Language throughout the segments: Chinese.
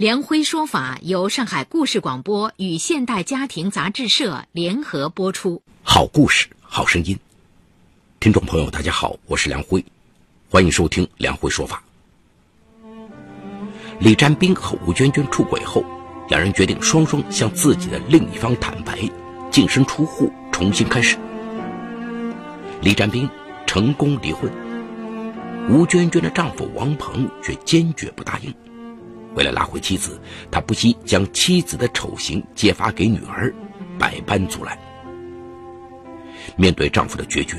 梁辉说法由上海故事广播与现代家庭杂志社联合播出。好故事，好声音。听众朋友，大家好，我是梁辉，欢迎收听梁辉说法。李占斌和吴娟娟出轨后，两人决定双双向自己的另一方坦白，净身出户，重新开始。李占斌成功离婚，吴娟娟的丈夫王鹏却坚决不答应。为了拉回妻子，他不惜将妻子的丑行揭发给女儿，百般阻拦。面对丈夫的决绝，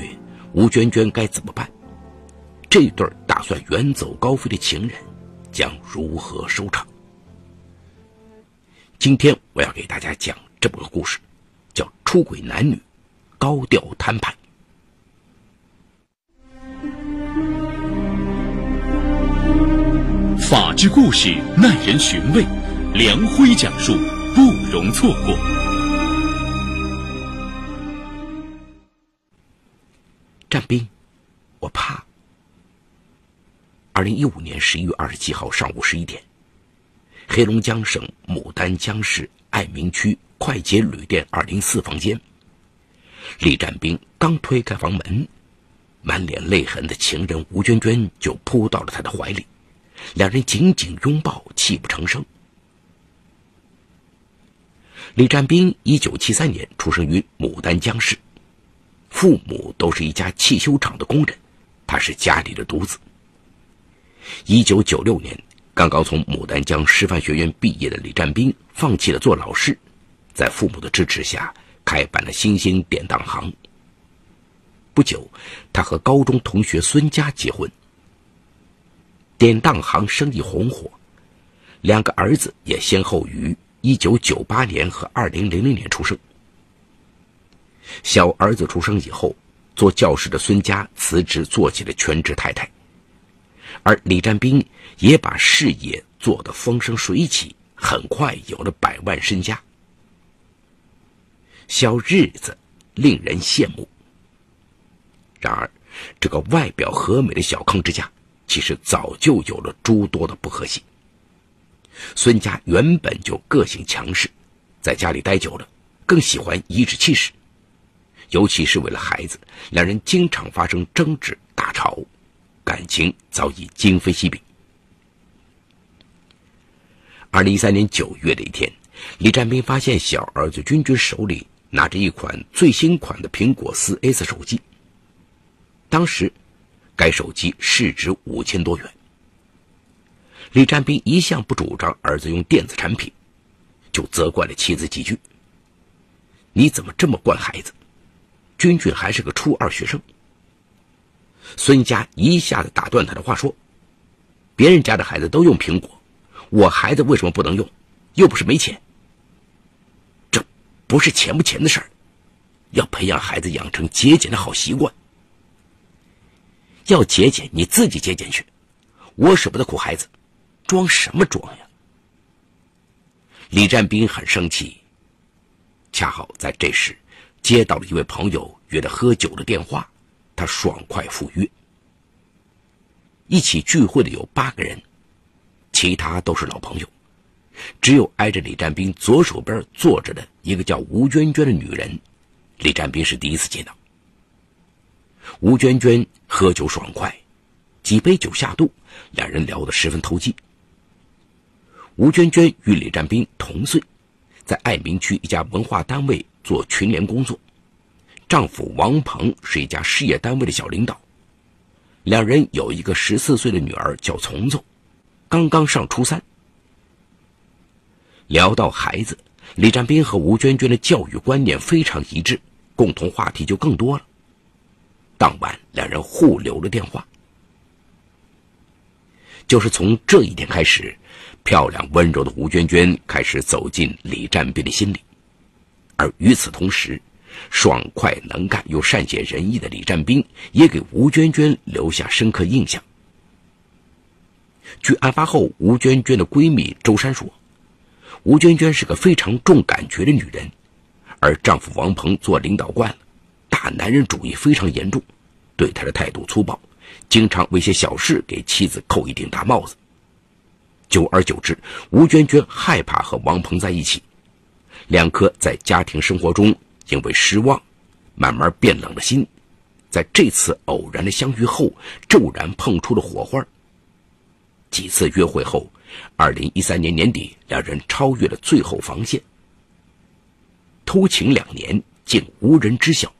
吴娟娟该怎么办？这对打算远走高飞的情人将如何收场？今天我要给大家讲这么个故事，叫《出轨男女高调摊牌》。法治故事耐人寻味，梁辉讲述不容错过。战兵，我怕。二零一五年十一月二十七号上午十一点，黑龙江省牡丹江市爱民区快捷旅店二零四房间，李战兵刚推开房门，满脸泪痕的情人吴娟娟就扑到了他的怀里。两人紧紧拥抱，泣不成声。李占斌一九七三年出生于牡丹江市，父母都是一家汽修厂的工人，他是家里的独子。一九九六年，刚刚从牡丹江师范学院毕业的李占斌放弃了做老师，在父母的支持下开办了新兴典当行。不久，他和高中同学孙佳结婚。典当行生意红火，两个儿子也先后于一九九八年和二零零零年出生。小儿子出生以后，做教师的孙家辞职做起了全职太太，而李占斌也把事业做得风生水起，很快有了百万身家。小日子令人羡慕。然而，这个外表和美的小康之家。其实早就有了诸多的不和谐。孙家原本就个性强势，在家里待久了，更喜欢颐指气使，尤其是为了孩子，两人经常发生争执大吵，感情早已今非昔比。二零一三年九月的一天，李占斌发现小儿子君君手里拿着一款最新款的苹果四 S 手机，当时。该手机市值五千多元。李占斌一向不主张儿子用电子产品，就责怪了妻子几句：“你怎么这么惯孩子？君君还是个初二学生。”孙家一下子打断他的话说：“别人家的孩子都用苹果，我孩子为什么不能用？又不是没钱。这不是钱不钱的事儿，要培养孩子养成节俭的好习惯。”要节俭，你自己节俭去。我舍不得苦孩子，装什么装呀？李占斌很生气。恰好在这时，接到了一位朋友约他喝酒的电话，他爽快赴约。一起聚会的有八个人，其他都是老朋友，只有挨着李占斌左手边坐着的一个叫吴娟娟的女人，李占斌是第一次见到。吴娟娟喝酒爽快，几杯酒下肚，两人聊得十分投机。吴娟娟与李占斌同岁，在爱民区一家文化单位做群联工作，丈夫王鹏是一家事业单位的小领导，两人有一个十四岁的女儿叫从从，刚刚上初三。聊到孩子，李占斌和吴娟娟的教育观念非常一致，共同话题就更多了。当晚，两人互留了电话。就是从这一天开始，漂亮温柔的吴娟娟开始走进李占斌的心里，而与此同时，爽快能干又善解人意的李占斌也给吴娟娟留下深刻印象。据案发后吴娟娟的闺蜜周珊说，吴娟娟是个非常重感觉的女人，而丈夫王鹏做领导惯了，男人主义非常严重，对他的态度粗暴，经常为些小事给妻子扣一顶大帽子。久而久之，吴娟娟害怕和王鹏在一起，两颗在家庭生活中因为失望，慢慢变冷的心，在这次偶然的相遇后，骤然碰出了火花。几次约会后，二零一三年年底，两人超越了最后防线，偷情两年竟无人知晓。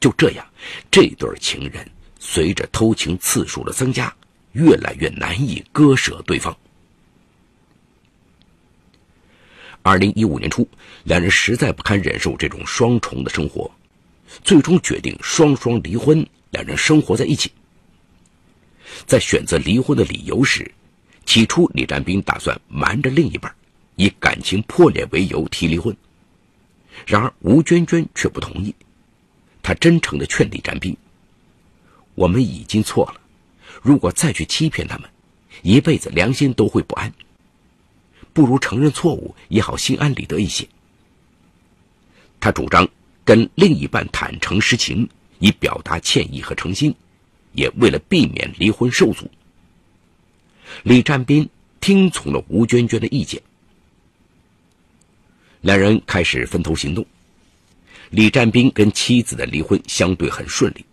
就这样，这对情人随着偷情次数的增加。越来越难以割舍对方。二零一五年初，两人实在不堪忍受这种双重的生活，最终决定双双离婚。两人生活在一起。在选择离婚的理由时，起初李占斌打算瞒着另一半，以感情破裂为由提离婚。然而吴娟娟却不同意，他真诚的劝李占斌：“我们已经错了。”如果再去欺骗他们，一辈子良心都会不安。不如承认错误，也好心安理得一些。他主张跟另一半坦诚实情，以表达歉意和诚心，也为了避免离婚受阻。李占斌听从了吴娟娟的意见，两人开始分头行动。李占斌跟妻子的离婚相对很顺利。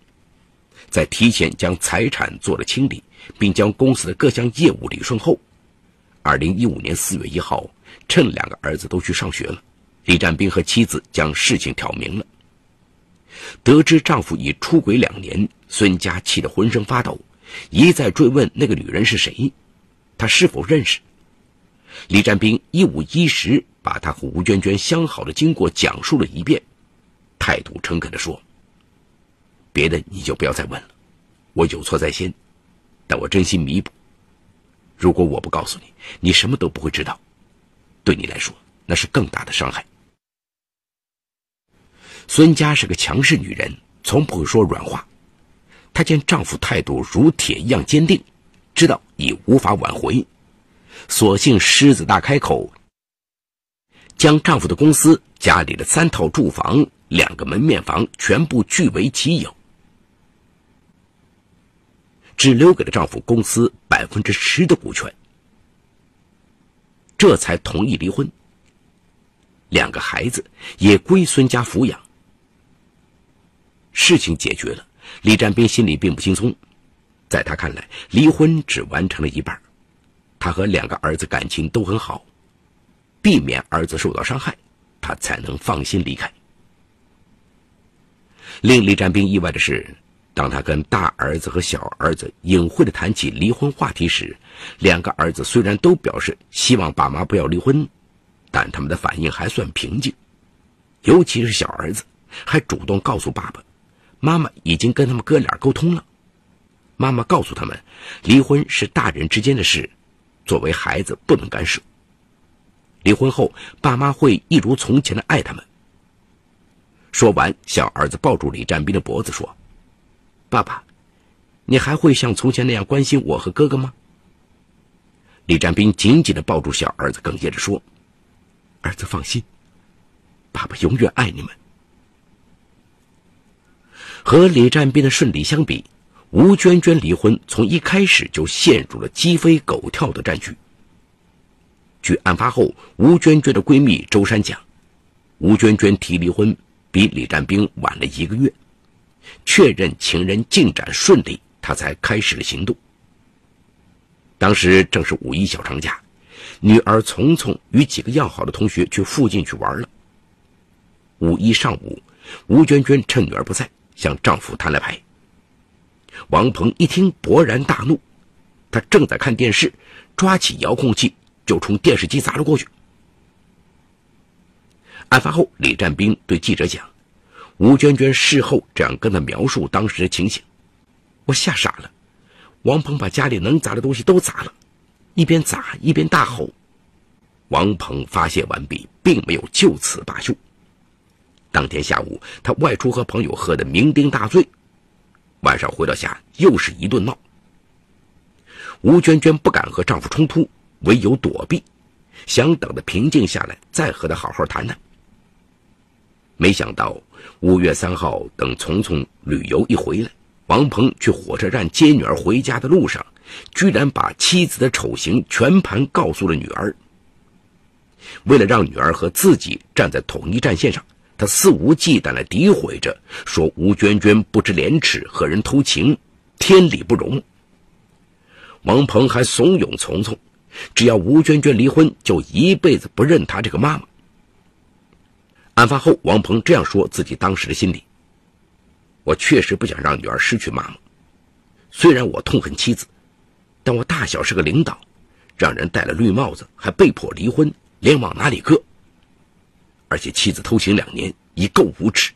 在提前将财产做了清理，并将公司的各项业务理顺后，二零一五年四月一号，趁两个儿子都去上学了，李占斌和妻子将事情挑明了。得知丈夫已出轨两年，孙佳气得浑身发抖，一再追问那个女人是谁，他是否认识。李占斌一五一十把他和吴娟娟相好的经过讲述了一遍，态度诚恳地说。别的你就不要再问了，我有错在先，但我真心弥补。如果我不告诉你，你什么都不会知道，对你来说那是更大的伤害。孙佳是个强势女人，从不会说软话。她见丈夫态度如铁一样坚定，知道已无法挽回，索性狮子大开口，将丈夫的公司、家里的三套住房、两个门面房全部据为己有。只留给了丈夫公司百分之十的股权，这才同意离婚。两个孩子也归孙家抚养。事情解决了，李占斌心里并不轻松。在他看来，离婚只完成了一半，他和两个儿子感情都很好，避免儿子受到伤害，他才能放心离开。令李占斌意外的是。当他跟大儿子和小儿子隐晦的谈起离婚话题时，两个儿子虽然都表示希望爸妈不要离婚，但他们的反应还算平静。尤其是小儿子，还主动告诉爸爸，妈妈已经跟他们哥俩沟通了。妈妈告诉他们，离婚是大人之间的事，作为孩子不能干涉。离婚后，爸妈会一如从前的爱他们。说完，小儿子抱住李占斌的脖子说。爸爸，你还会像从前那样关心我和哥哥吗？李占斌紧紧的抱住小儿子，哽咽着说：“儿子放心，爸爸永远爱你们。”和李占斌的顺利相比，吴娟娟离婚从一开始就陷入了鸡飞狗跳的战局。据案发后吴娟娟的闺蜜周珊讲，吴娟娟提离婚比李占兵晚了一个月。确认情人进展顺利，他才开始了行动。当时正是五一小长假，女儿丛丛与几个要好的同学去附近去玩了。五一上午，吴娟娟趁女儿不在，向丈夫摊了牌。王鹏一听，勃然大怒，他正在看电视，抓起遥控器就冲电视机砸了过去。案发后，李占兵对记者讲。吴娟娟事后这样跟他描述当时的情形：“我吓傻了，王鹏把家里能砸的东西都砸了，一边砸一边大吼。王鹏发泄完毕，并没有就此罢休。当天下午，他外出和朋友喝得酩酊大醉，晚上回到家又是一顿闹。吴娟娟不敢和丈夫冲突，唯有躲避，想等他平静下来再和他好好谈谈。没想到五月三号，等从从旅游一回来，王鹏去火车站接女儿回家的路上，居然把妻子的丑行全盘告诉了女儿。为了让女儿和自己站在统一战线上，他肆无忌惮地诋毁着，说吴娟娟不知廉耻，和人偷情，天理不容。王鹏还怂恿从从，只要吴娟娟离婚，就一辈子不认她这个妈妈。案发后，王鹏这样说自己当时的心理：我确实不想让女儿失去妈妈，虽然我痛恨妻子，但我大小是个领导，让人戴了绿帽子，还被迫离婚。脸往哪里搁？而且妻子偷情两年，已够无耻，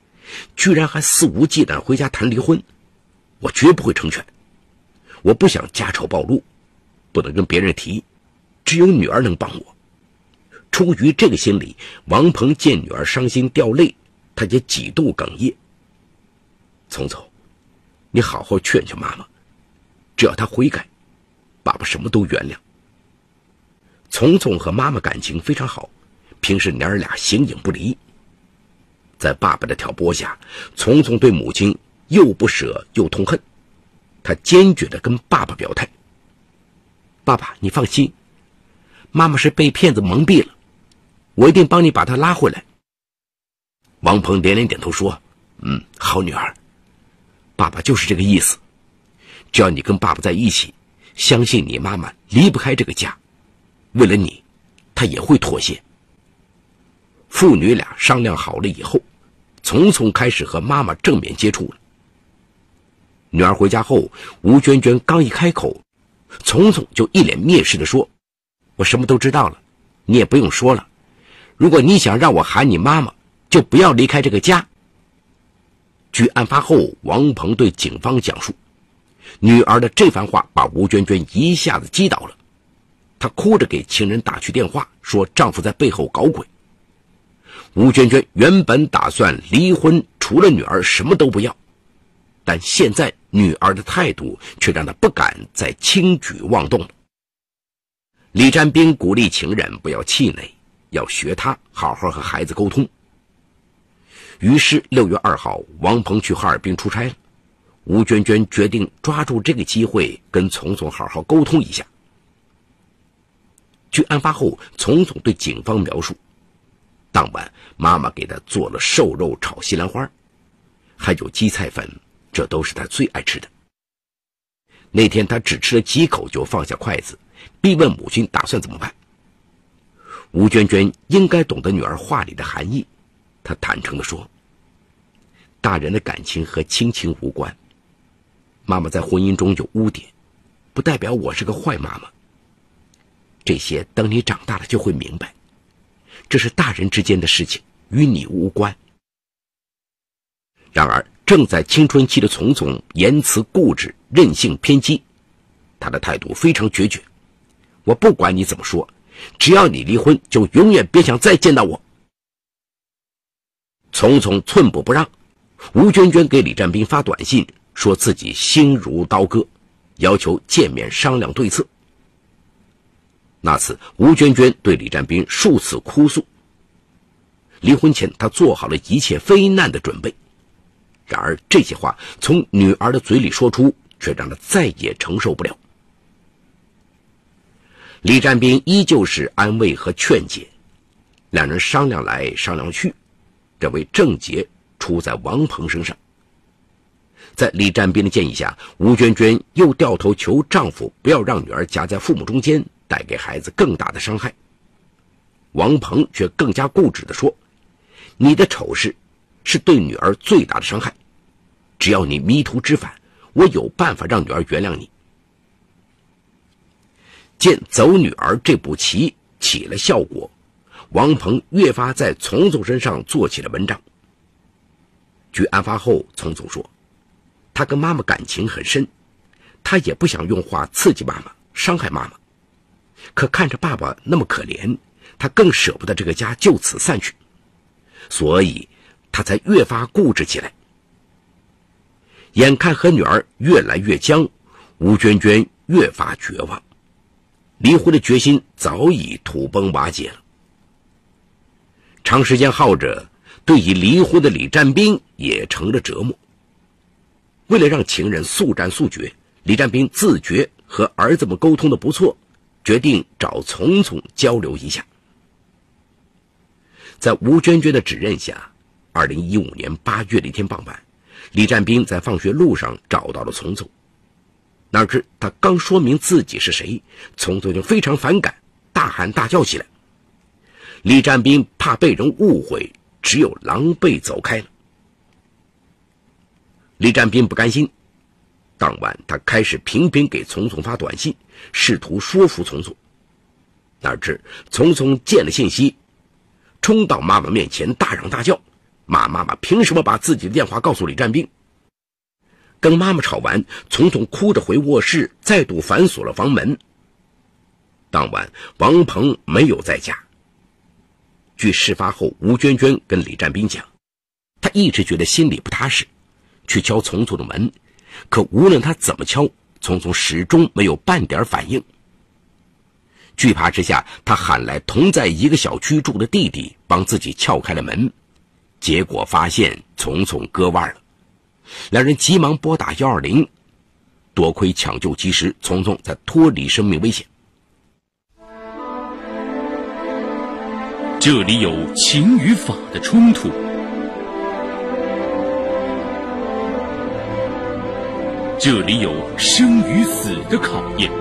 居然还肆无忌惮回家谈离婚，我绝不会成全。我不想家丑暴露，不能跟别人提，只有女儿能帮我。出于这个心理，王鹏见女儿伤心掉泪，他也几度哽咽。聪聪，你好好劝劝妈妈，只要她悔改，爸爸什么都原谅。聪聪和妈妈感情非常好，平时娘儿俩形影不离。在爸爸的挑拨下，聪聪对母亲又不舍又痛恨，他坚决地跟爸爸表态：“爸爸，你放心，妈妈是被骗子蒙蔽了，我一定帮你把她拉回来。”王鹏连连点头说：“嗯，好女儿，爸爸就是这个意思。只要你跟爸爸在一起，相信你妈妈离不开这个家。”为了你，他也会妥协。父女俩商量好了以后，从从开始和妈妈正面接触了。女儿回家后，吴娟娟刚一开口，从从就一脸蔑视的说：“我什么都知道了，你也不用说了。如果你想让我喊你妈妈，就不要离开这个家。”据案发后王鹏对警方讲述，女儿的这番话把吴娟娟一下子击倒了。她哭着给情人打去电话，说丈夫在背后搞鬼。吴娟娟原本打算离婚，除了女儿什么都不要，但现在女儿的态度却让她不敢再轻举妄动。李占兵鼓励情人不要气馁，要学他好好和孩子沟通。于是六月二号，王鹏去哈尔滨出差了，吴娟娟决定抓住这个机会跟丛丛好好沟通一下。据案发后，丛总对警方描述，当晚妈妈给他做了瘦肉炒西兰花，还有荠菜粉，这都是他最爱吃的。那天他只吃了几口就放下筷子，逼问母亲打算怎么办。吴娟娟应该懂得女儿话里的含义，她坦诚地说：“大人的感情和亲情无关，妈妈在婚姻中有污点，不代表我是个坏妈妈。”这些等你长大了就会明白，这是大人之间的事情，与你无关。然而，正在青春期的丛丛言辞固执、任性偏激，他的态度非常决绝。我不管你怎么说，只要你离婚，就永远别想再见到我。丛丛寸步不让，吴娟娟给李占斌发短信，说自己心如刀割，要求见面商量对策。那次，吴娟娟对李占斌数次哭诉。离婚前，她做好了一切非难的准备。然而，这些话从女儿的嘴里说出，却让她再也承受不了。李占斌依旧是安慰和劝解，两人商量来商量去，认为症结出在王鹏身上。在李占斌的建议下，吴娟娟又掉头求丈夫不要让女儿夹在父母中间。带给孩子更大的伤害。王鹏却更加固执地说：“你的丑事是对女儿最大的伤害，只要你迷途知返，我有办法让女儿原谅你。”见走女儿这步棋起了效果，王鹏越发在丛总身上做起了文章。据案发后，丛总说：“他跟妈妈感情很深，他也不想用话刺激妈妈，伤害妈妈。”可看着爸爸那么可怜，他更舍不得这个家就此散去，所以他才越发固执起来。眼看和女儿越来越僵，吴娟娟越发绝望，离婚的决心早已土崩瓦解了。长时间耗着，对已离婚的李占斌也成了折磨。为了让情人速战速决，李占斌自觉和儿子们沟通的不错，决定找丛丛交流一下。在吴娟娟的指认下，二零一五年八月的一天傍晚。李占斌在放学路上找到了丛丛，哪知他刚说明自己是谁，丛丛就非常反感，大喊大叫起来。李占斌怕被人误会，只有狼狈走开了。李占斌不甘心，当晚他开始频频给丛丛发短信，试图说服丛丛。哪知丛丛见了信息，冲到妈妈面前大嚷大叫。骂妈妈凭什么把自己的电话告诉李占斌？跟妈妈吵完，丛丛哭着回卧室，再度反锁了房门。当晚，王鹏没有在家。据事发后吴娟娟跟李占斌讲，她一直觉得心里不踏实，去敲丛丛的门，可无论他怎么敲，丛丛始终没有半点反应。惧怕之下，他喊来同在一个小区住的弟弟，帮自己撬开了门。结果发现丛丛割腕了，两人急忙拨打幺二零，多亏抢救及时，丛丛才脱离生命危险。这里有情与法的冲突，这里有生与死的考验，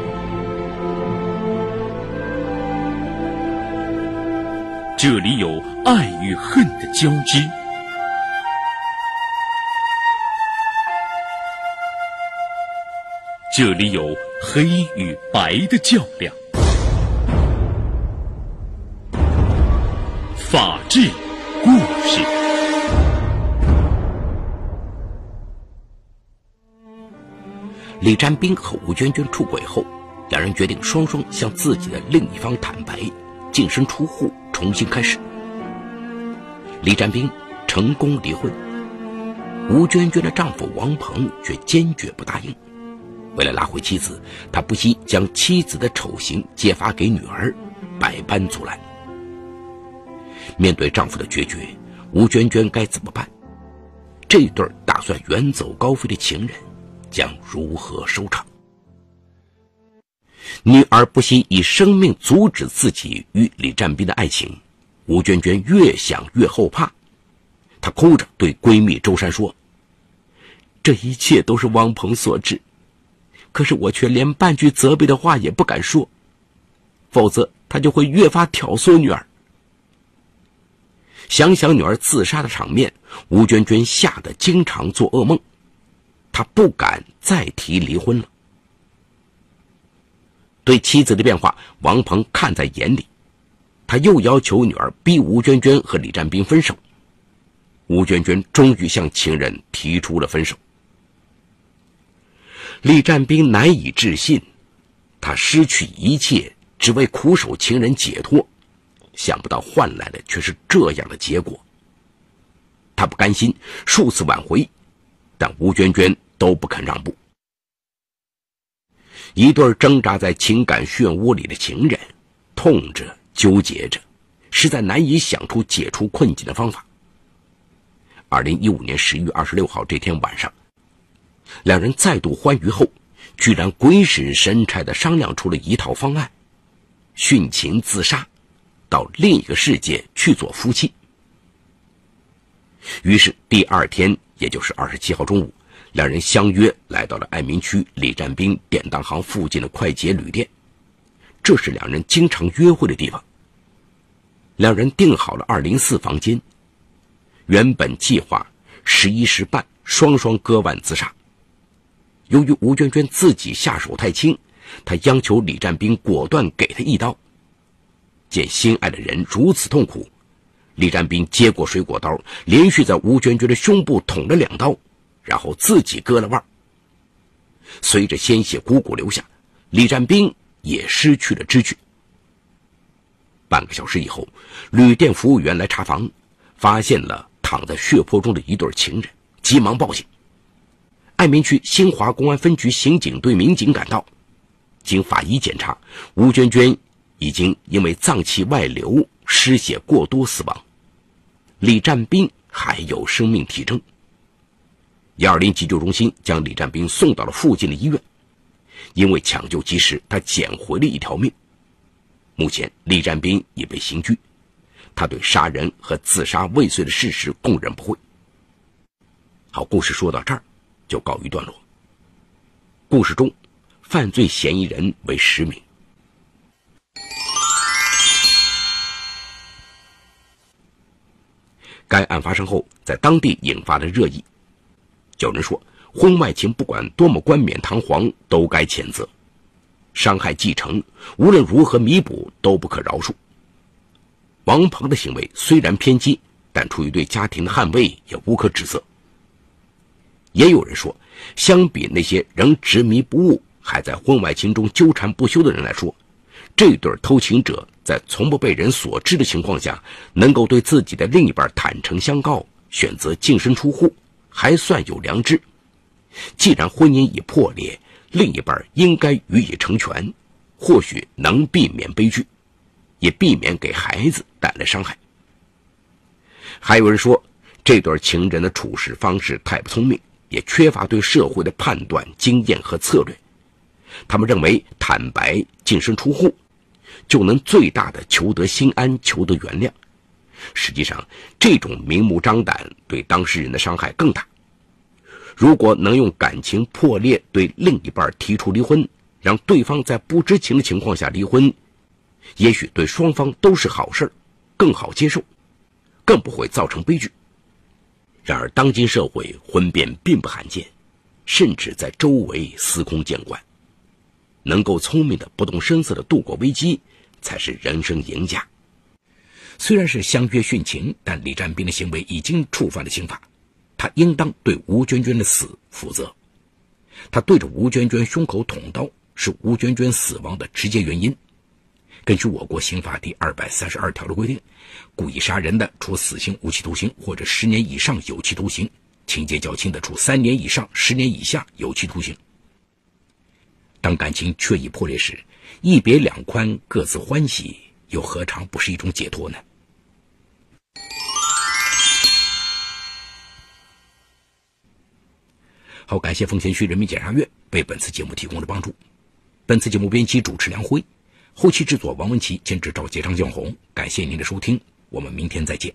这里有爱与恨的交织。这里有黑与白的较量，法治故事。李占斌和吴娟娟出轨后，两人决定双双向自己的另一方坦白，净身出户，重新开始。李占斌成功离婚，吴娟娟的丈夫王鹏却坚决不答应。为了拉回妻子，他不惜将妻子的丑行揭发给女儿，百般阻拦。面对丈夫的决绝，吴娟娟该怎么办？这对打算远走高飞的情人将如何收场？女儿不惜以生命阻止自己与李占斌的爱情，吴娟娟越想越后怕，她哭着对闺蜜周珊说：“这一切都是汪鹏所致。”可是我却连半句责备的话也不敢说，否则他就会越发挑唆女儿。想想女儿自杀的场面，吴娟娟吓得经常做噩梦，她不敢再提离婚了。对妻子的变化，王鹏看在眼里，他又要求女儿逼吴娟娟和李占斌分手。吴娟娟终于向情人提出了分手。李占斌难以置信，他失去一切只为苦守情人解脱，想不到换来的却是这样的结果。他不甘心，数次挽回，但吴娟娟都不肯让步。一对挣扎在情感漩涡里的情人，痛着纠结着，实在难以想出解除困境的方法。二零一五年十一月二十六号这天晚上。两人再度欢愉后，居然鬼使神差的商量出了一套方案：殉情自杀，到另一个世界去做夫妻。于是第二天，也就是二十七号中午，两人相约来到了爱民区李占斌典当行附近的快捷旅店，这是两人经常约会的地方。两人订好了二零四房间，原本计划十一时半双双割腕自杀。由于吴娟娟自己下手太轻，她央求李占斌果断给她一刀。见心爱的人如此痛苦，李占斌接过水果刀，连续在吴娟娟的胸部捅了两刀，然后自己割了腕。随着鲜血汩汩流下，李占斌也失去了知觉。半个小时以后，旅店服务员来查房，发现了躺在血泊中的一对情人，急忙报警。爱民区新华公安分局刑警队民警赶到，经法医检查，吴娟娟已经因为脏器外流、失血过多死亡，李占兵还有生命体征。幺二零急救中心将李占兵送到了附近的医院，因为抢救及时，他捡回了一条命。目前，李占兵已被刑拘，他对杀人和自杀未遂的事实供认不讳。好，故事说到这儿。就告一段落。故事中，犯罪嫌疑人为十名。该案发生后，在当地引发了热议。有人说，婚外情不管多么冠冕堂皇，都该谴责；伤害继承，无论如何弥补都不可饶恕。王鹏的行为虽然偏激，但出于对家庭的捍卫，也无可指责。也有人说，相比那些仍执迷不悟、还在婚外情中纠缠不休的人来说，这对偷情者在从不被人所知的情况下，能够对自己的另一半坦诚相告，选择净身出户，还算有良知。既然婚姻已破裂，另一半应该予以成全，或许能避免悲剧，也避免给孩子带来伤害。还有人说，这对情人的处事方式太不聪明。也缺乏对社会的判断经验和策略，他们认为坦白净身出户，就能最大的求得心安、求得原谅。实际上，这种明目张胆对当事人的伤害更大。如果能用感情破裂对另一半提出离婚，让对方在不知情的情况下离婚，也许对双方都是好事更好接受，更不会造成悲剧。然而，当今社会婚变并不罕见，甚至在周围司空见惯。能够聪明的、不动声色的度过危机，才是人生赢家。虽然是相约殉情，但李占斌的行为已经触犯了刑法，他应当对吴娟娟的死负责。他对着吴娟娟胸口捅刀，是吴娟娟死亡的直接原因。根据我国刑法第二百三十二条的规定，故意杀人的，处死刑、无期徒刑或者十年以上有期徒刑；情节较轻的，处三年以上十年以下有期徒刑。当感情确已破裂时，一别两宽，各自欢喜，又何尝不是一种解脱呢？好，感谢奉贤区人民检察院为本次节目提供的帮助。本次节目编辑主持梁辉。后期制作王文琪兼职赵杰、张建红，感谢您的收听，我们明天再见。